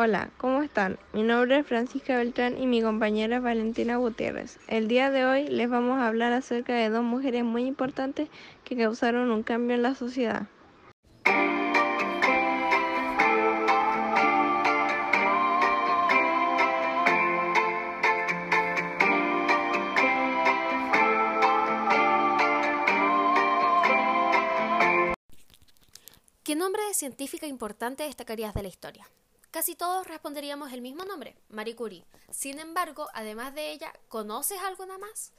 Hola, ¿cómo están? Mi nombre es Francisca Beltrán y mi compañera es Valentina Gutiérrez. El día de hoy les vamos a hablar acerca de dos mujeres muy importantes que causaron un cambio en la sociedad. Científica importante destacarías de la historia? Casi todos responderíamos el mismo nombre, Marie Curie. Sin embargo, además de ella, ¿conoces alguna más?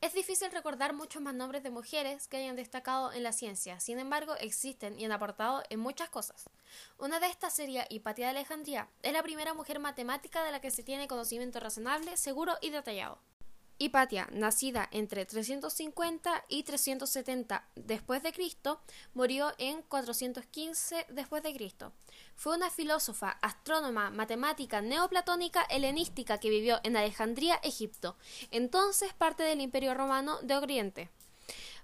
Es difícil recordar muchos más nombres de mujeres que hayan destacado en la ciencia, sin embargo existen y han aportado en muchas cosas. Una de estas sería Hipatia de Alejandría, es la primera mujer matemática de la que se tiene conocimiento razonable, seguro y detallado. Hipatia, nacida entre 350 y 370 después de Cristo, murió en 415 después de Cristo. Fue una filósofa, astrónoma, matemática neoplatónica helenística que vivió en Alejandría, Egipto, entonces parte del Imperio Romano de Oriente.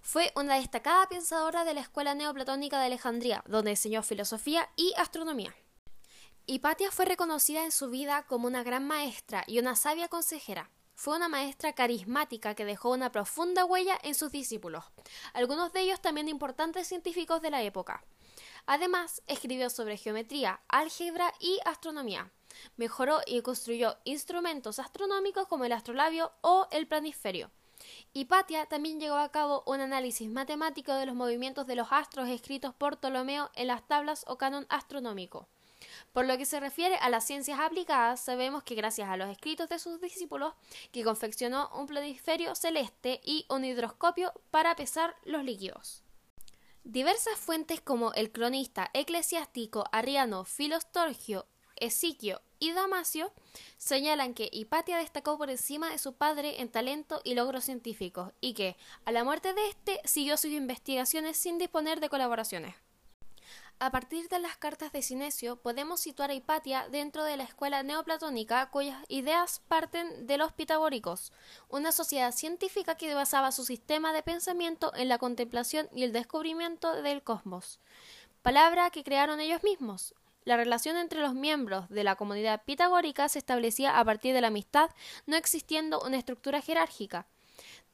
Fue una destacada pensadora de la Escuela Neoplatónica de Alejandría, donde enseñó filosofía y astronomía. Hipatia fue reconocida en su vida como una gran maestra y una sabia consejera. Fue una maestra carismática que dejó una profunda huella en sus discípulos, algunos de ellos también importantes científicos de la época. Además, escribió sobre geometría, álgebra y astronomía. Mejoró y construyó instrumentos astronómicos como el astrolabio o el planisferio. Hipatia también llevó a cabo un análisis matemático de los movimientos de los astros escritos por Ptolomeo en las tablas o canon astronómico. Por lo que se refiere a las ciencias aplicadas, sabemos que gracias a los escritos de sus discípulos, que confeccionó un planisferio celeste y un hidroscopio para pesar los líquidos. Diversas fuentes como el cronista eclesiástico Arriano Filostorgio, Esiquio y Damasio señalan que Hipatia destacó por encima de su padre en talento y logros científicos y que, a la muerte de éste, siguió sus investigaciones sin disponer de colaboraciones. A partir de las cartas de Sinesio podemos situar a Hipatia dentro de la escuela neoplatónica cuyas ideas parten de los pitagóricos, una sociedad científica que basaba su sistema de pensamiento en la contemplación y el descubrimiento del cosmos, palabra que crearon ellos mismos. La relación entre los miembros de la comunidad pitagórica se establecía a partir de la amistad, no existiendo una estructura jerárquica.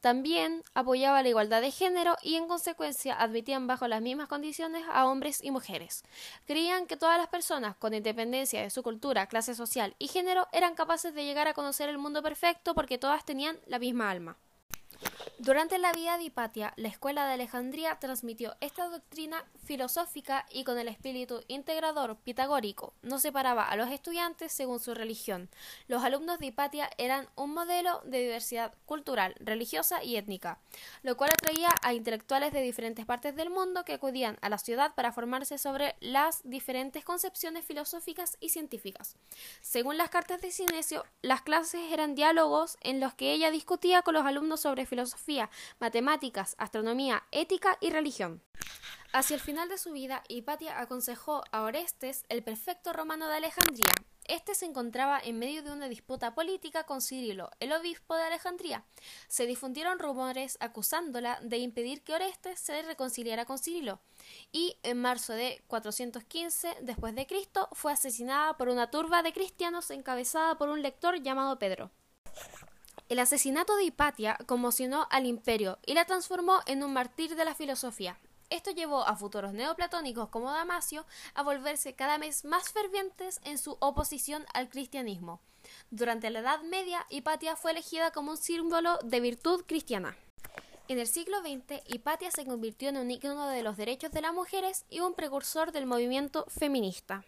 También apoyaba la igualdad de género y en consecuencia admitían bajo las mismas condiciones a hombres y mujeres. Creían que todas las personas, con independencia de su cultura, clase social y género, eran capaces de llegar a conocer el mundo perfecto porque todas tenían la misma alma. Durante la vida de Hipatia, la escuela de Alejandría transmitió esta doctrina filosófica y con el espíritu integrador pitagórico. No separaba a los estudiantes según su religión. Los alumnos de Hipatia eran un modelo de diversidad cultural, religiosa y étnica, lo cual atraía a intelectuales de diferentes partes del mundo que acudían a la ciudad para formarse sobre las diferentes concepciones filosóficas y científicas. Según las cartas de Sinesio, las clases eran diálogos en los que ella discutía con los alumnos sobre filosofía, matemáticas, astronomía, ética y religión. Hacia el final de su vida, Hipatia aconsejó a Orestes, el prefecto romano de Alejandría. Este se encontraba en medio de una disputa política con Cirilo, el obispo de Alejandría. Se difundieron rumores acusándola de impedir que Orestes se reconciliara con Cirilo, y en marzo de 415 después de Cristo fue asesinada por una turba de cristianos encabezada por un lector llamado Pedro. El asesinato de Hipatia conmocionó al imperio y la transformó en un mártir de la filosofía. Esto llevó a futuros neoplatónicos como Damasio a volverse cada vez más fervientes en su oposición al cristianismo. Durante la Edad Media, Hipatia fue elegida como un símbolo de virtud cristiana. En el siglo XX, Hipatia se convirtió en un ícono de los derechos de las mujeres y un precursor del movimiento feminista.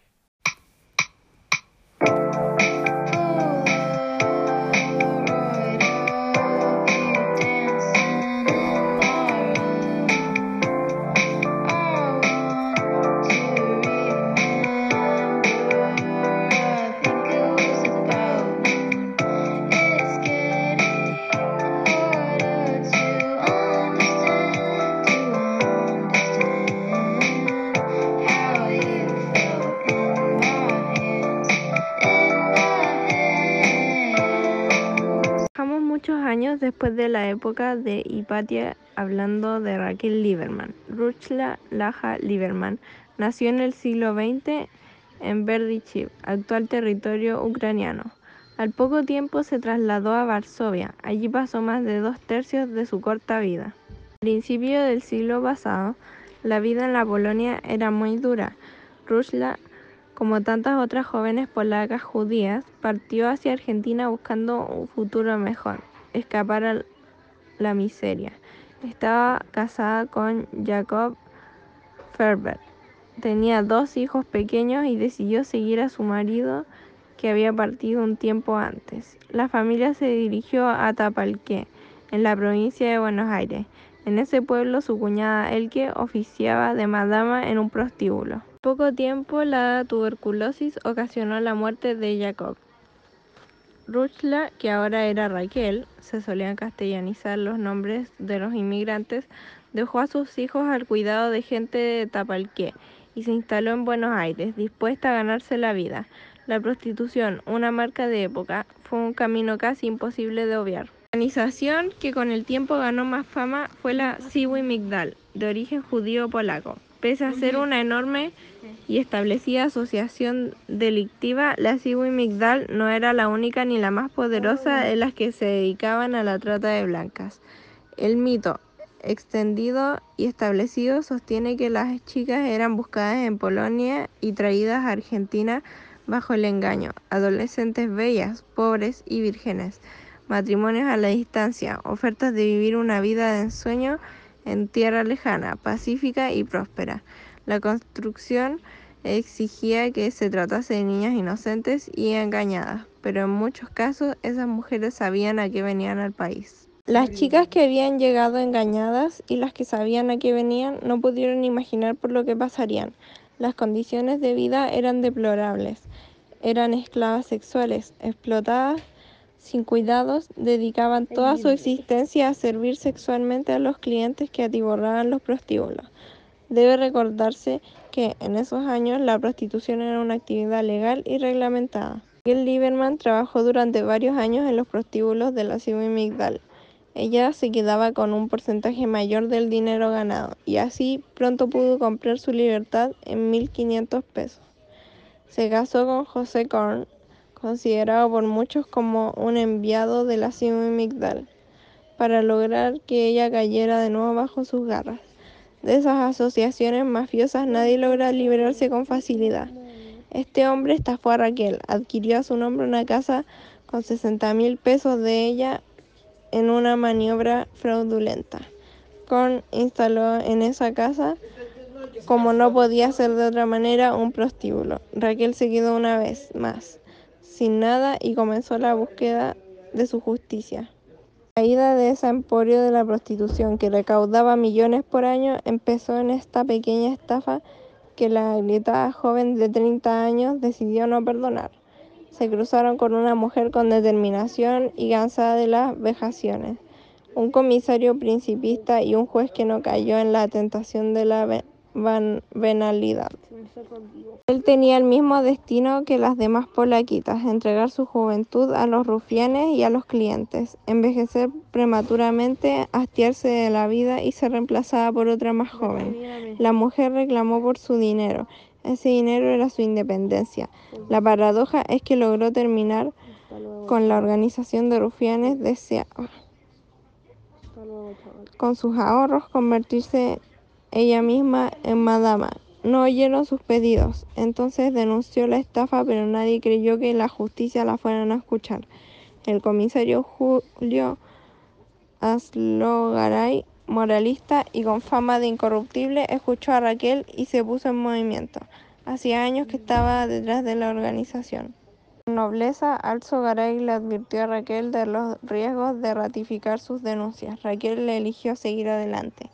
Después de la época de Hipatia, hablando de Raquel Lieberman. Ruchla Laja Lieberman nació en el siglo XX en Berdichiv, actual territorio ucraniano. Al poco tiempo se trasladó a Varsovia. Allí pasó más de dos tercios de su corta vida. Al principio del siglo pasado, la vida en la Polonia era muy dura. Ruchla como tantas otras jóvenes polacas judías, partió hacia Argentina buscando un futuro mejor, escapar a la miseria. Estaba casada con Jacob Ferber. Tenía dos hijos pequeños y decidió seguir a su marido que había partido un tiempo antes. La familia se dirigió a Tapalqué, en la provincia de Buenos Aires. En ese pueblo su cuñada Elke oficiaba de madama en un prostíbulo poco tiempo, la tuberculosis ocasionó la muerte de Jacob. Ruchla, que ahora era Raquel, se solían castellanizar los nombres de los inmigrantes, dejó a sus hijos al cuidado de gente de Tapalqué y se instaló en Buenos Aires, dispuesta a ganarse la vida. La prostitución, una marca de época, fue un camino casi imposible de obviar. La organización que con el tiempo ganó más fama fue la Siwi Migdal, de origen judío-polaco. Pese a ser una enorme y establecida asociación delictiva, la Siwi Migdal no era la única ni la más poderosa de las que se dedicaban a la trata de blancas. El mito extendido y establecido sostiene que las chicas eran buscadas en Polonia y traídas a Argentina bajo el engaño, adolescentes bellas, pobres y vírgenes, matrimonios a la distancia, ofertas de vivir una vida de ensueño en tierra lejana, pacífica y próspera. La construcción exigía que se tratase de niñas inocentes y engañadas, pero en muchos casos esas mujeres sabían a qué venían al país. Las chicas que habían llegado engañadas y las que sabían a qué venían no pudieron imaginar por lo que pasarían. Las condiciones de vida eran deplorables. Eran esclavas sexuales, explotadas sin cuidados, dedicaban toda su existencia a servir sexualmente a los clientes que atiborraban los prostíbulos. Debe recordarse que en esos años la prostitución era una actividad legal y reglamentada. Miguel Lieberman trabajó durante varios años en los prostíbulos de la ciudad Migdal. Ella se quedaba con un porcentaje mayor del dinero ganado y así pronto pudo comprar su libertad en 1.500 pesos. Se casó con José Korn, considerado por muchos como un enviado de la Simi Migdal, para lograr que ella cayera de nuevo bajo sus garras. De esas asociaciones mafiosas nadie logra liberarse con facilidad. Este hombre estafó a Raquel, adquirió a su nombre una casa con 60 mil pesos de ella en una maniobra fraudulenta. Korn instaló en esa casa, como no podía ser de otra manera, un prostíbulo. Raquel se quedó una vez más sin nada y comenzó la búsqueda de su justicia. Caída de ese emporio de la prostitución que recaudaba millones por año empezó en esta pequeña estafa que la agrietada joven de 30 años decidió no perdonar. Se cruzaron con una mujer con determinación y cansada de las vejaciones, un comisario principista y un juez que no cayó en la tentación de la venalidad. Él tenía el mismo destino que las demás polaquitas, entregar su juventud a los rufianes y a los clientes, envejecer prematuramente, hastiarse de la vida y ser reemplazada por otra más joven. La mujer reclamó por su dinero, ese dinero era su independencia. La paradoja es que logró terminar con la organización de rufianes deseaba con sus ahorros convertirse ella misma en madama. No oyeron sus pedidos. Entonces denunció la estafa, pero nadie creyó que la justicia la fueran a escuchar. El comisario Julio Aslogaray, moralista y con fama de incorruptible, escuchó a Raquel y se puso en movimiento. Hacía años que estaba detrás de la organización. Nobleza, Alzo Garay le advirtió a Raquel de los riesgos de ratificar sus denuncias. Raquel le eligió seguir adelante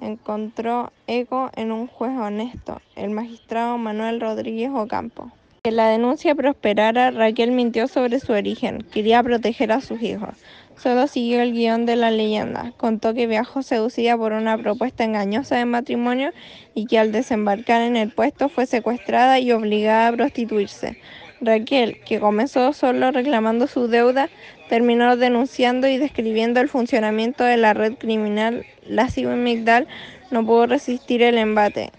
encontró eco en un juez honesto, el magistrado Manuel Rodríguez Ocampo. Que la denuncia prosperara, Raquel mintió sobre su origen, quería proteger a sus hijos. Solo siguió el guion de la leyenda. Contó que viajó seducida por una propuesta engañosa de matrimonio y que al desembarcar en el puesto fue secuestrada y obligada a prostituirse. Raquel, que comenzó solo reclamando su deuda, terminó denunciando y describiendo el funcionamiento de la red criminal. La Migdal no pudo resistir el embate.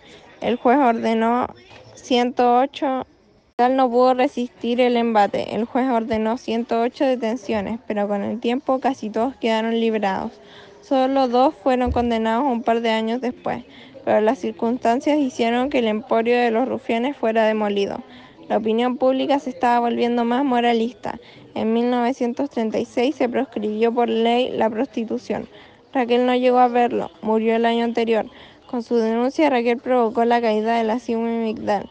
El juez ordenó 108 no pudo resistir el embate. El juez ordenó 108 detenciones, pero con el tiempo casi todos quedaron liberados. Solo dos fueron condenados un par de años después, pero las circunstancias hicieron que el emporio de los rufianes fuera demolido. La opinión pública se estaba volviendo más moralista. En 1936 se proscribió por ley la prostitución. Raquel no llegó a verlo, murió el año anterior. Con su denuncia, Raquel provocó la caída de la Simi Migdal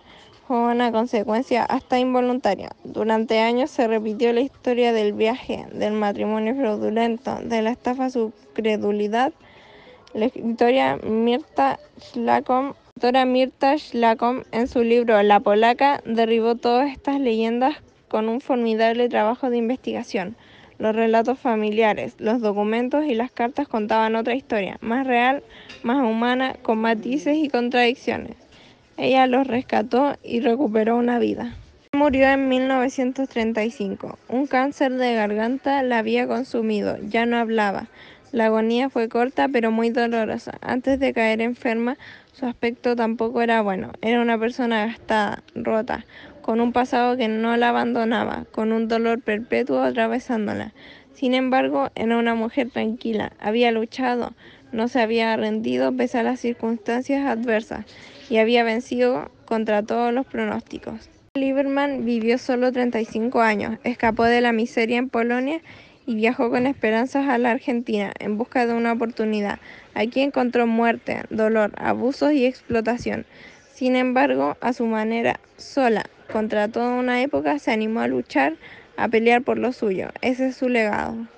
fue una consecuencia hasta involuntaria. Durante años se repitió la historia del viaje, del matrimonio fraudulento, de la estafa su credulidad. La escritora Mirta Schlakom, Mirta Schlakom en su libro La Polaca derribó todas estas leyendas con un formidable trabajo de investigación. Los relatos familiares, los documentos y las cartas contaban otra historia, más real, más humana, con matices y contradicciones. Ella los rescató y recuperó una vida. Murió en 1935. Un cáncer de garganta la había consumido, ya no hablaba. La agonía fue corta pero muy dolorosa. Antes de caer enferma, su aspecto tampoco era bueno. Era una persona gastada, rota, con un pasado que no la abandonaba, con un dolor perpetuo atravesándola. Sin embargo, era una mujer tranquila, había luchado, no se había rendido pese a las circunstancias adversas y había vencido contra todos los pronósticos. Lieberman vivió solo 35 años, escapó de la miseria en Polonia y viajó con esperanzas a la Argentina en busca de una oportunidad. Aquí encontró muerte, dolor, abusos y explotación. Sin embargo, a su manera, sola, contra toda una época, se animó a luchar, a pelear por lo suyo. Ese es su legado.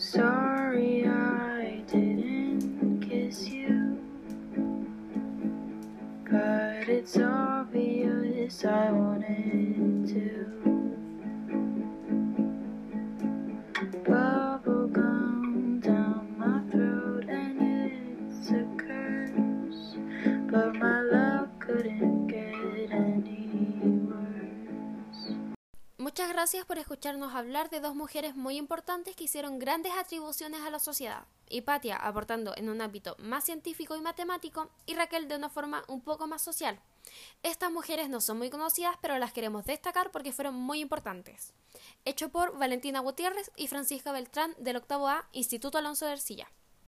Sorry gracias por escucharnos hablar de dos mujeres muy importantes que hicieron grandes atribuciones a la sociedad. Hipatia aportando en un ámbito más científico y matemático y Raquel de una forma un poco más social. Estas mujeres no son muy conocidas, pero las queremos destacar porque fueron muy importantes. Hecho por Valentina Gutiérrez y Francisca Beltrán del octavo A, Instituto Alonso de Ercilla.